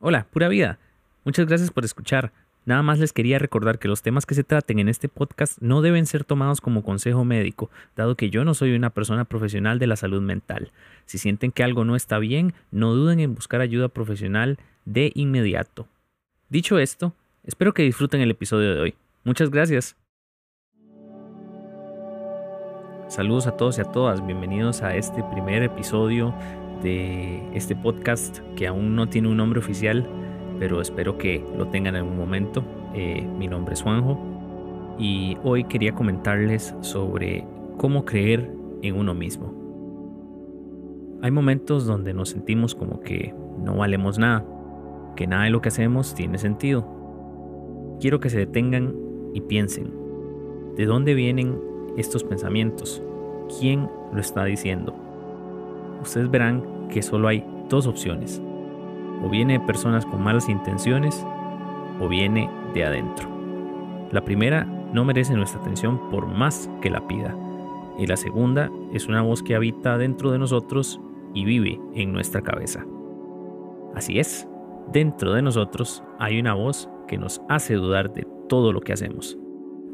Hola, pura vida. Muchas gracias por escuchar. Nada más les quería recordar que los temas que se traten en este podcast no deben ser tomados como consejo médico, dado que yo no soy una persona profesional de la salud mental. Si sienten que algo no está bien, no duden en buscar ayuda profesional de inmediato. Dicho esto, espero que disfruten el episodio de hoy. Muchas gracias. Saludos a todos y a todas, bienvenidos a este primer episodio de este podcast que aún no tiene un nombre oficial, pero espero que lo tengan en algún momento. Eh, mi nombre es Juanjo y hoy quería comentarles sobre cómo creer en uno mismo. Hay momentos donde nos sentimos como que no valemos nada, que nada de lo que hacemos tiene sentido. Quiero que se detengan y piensen, ¿de dónde vienen estos pensamientos? ¿Quién lo está diciendo? Ustedes verán que solo hay dos opciones. O viene de personas con malas intenciones o viene de adentro. La primera no merece nuestra atención por más que la pida. Y la segunda es una voz que habita dentro de nosotros y vive en nuestra cabeza. Así es, dentro de nosotros hay una voz que nos hace dudar de todo lo que hacemos.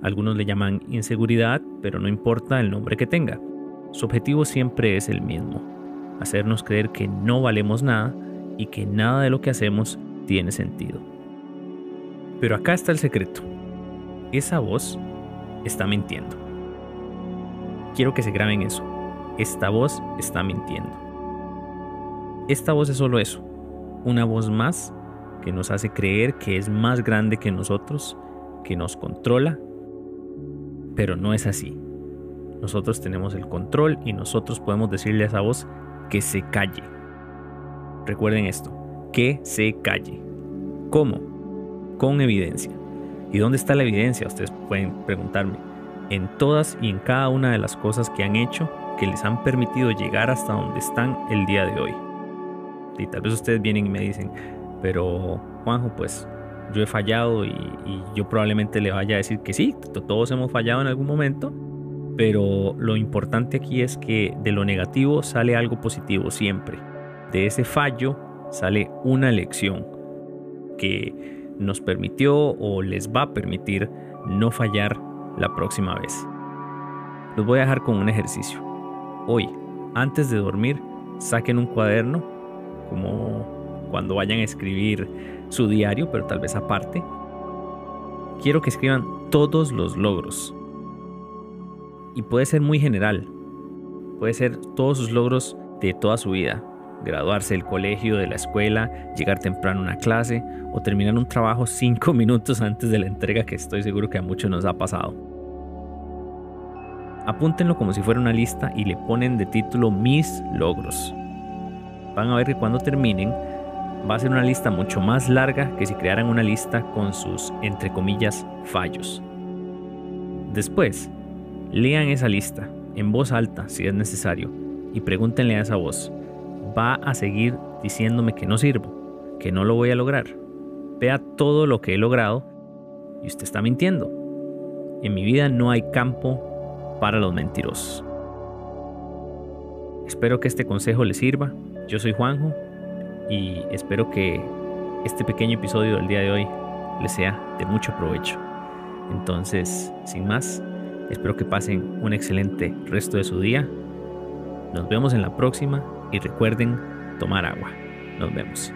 Algunos le llaman inseguridad, pero no importa el nombre que tenga. Su objetivo siempre es el mismo, hacernos creer que no valemos nada y que nada de lo que hacemos tiene sentido. Pero acá está el secreto. Esa voz está mintiendo. Quiero que se graben eso. Esta voz está mintiendo. Esta voz es solo eso. Una voz más que nos hace creer que es más grande que nosotros, que nos controla pero no es así. Nosotros tenemos el control y nosotros podemos decirle a esa voz que se calle. Recuerden esto, que se calle. ¿Cómo? Con evidencia. ¿Y dónde está la evidencia? Ustedes pueden preguntarme. En todas y en cada una de las cosas que han hecho que les han permitido llegar hasta donde están el día de hoy. Y tal vez ustedes vienen y me dicen, pero Juanjo, pues yo he fallado y, yo probablemente le vaya a decir que sí, todos hemos fallado en algún momento, pero lo importante aquí es que de lo negativo sale algo positivo siempre. De ese fallo sale una lección que nos permitió o les va a permitir no fallar la próxima vez. Los voy a dejar con un ejercicio. Hoy, antes de dormir, saquen un cuaderno como cuando vayan a escribir su diario, pero tal vez aparte. Quiero que escriban todos los logros. Y puede ser muy general. Puede ser todos sus logros de toda su vida. Graduarse del colegio, de la escuela, llegar temprano a una clase o terminar un trabajo cinco minutos antes de la entrega que estoy seguro que a muchos nos ha pasado. Apúntenlo como si fuera una lista y le ponen de título mis logros. Van a ver que cuando terminen va a ser una lista mucho más larga que si crearan una lista con sus, entre comillas, fallos. Después, lean esa lista en voz alta si es necesario y pregúntenle a esa voz, ¿va a seguir diciéndome que no sirvo, que no lo voy a lograr? Vea todo lo que he logrado y usted está mintiendo. En mi vida no hay campo para los mentirosos. Espero que este consejo le sirva. Yo soy Juanjo y espero que este pequeño episodio del día de hoy les sea de mucho provecho. Entonces, sin más, espero que pasen un excelente resto de su día. Nos vemos en la próxima y recuerden tomar agua. Nos vemos.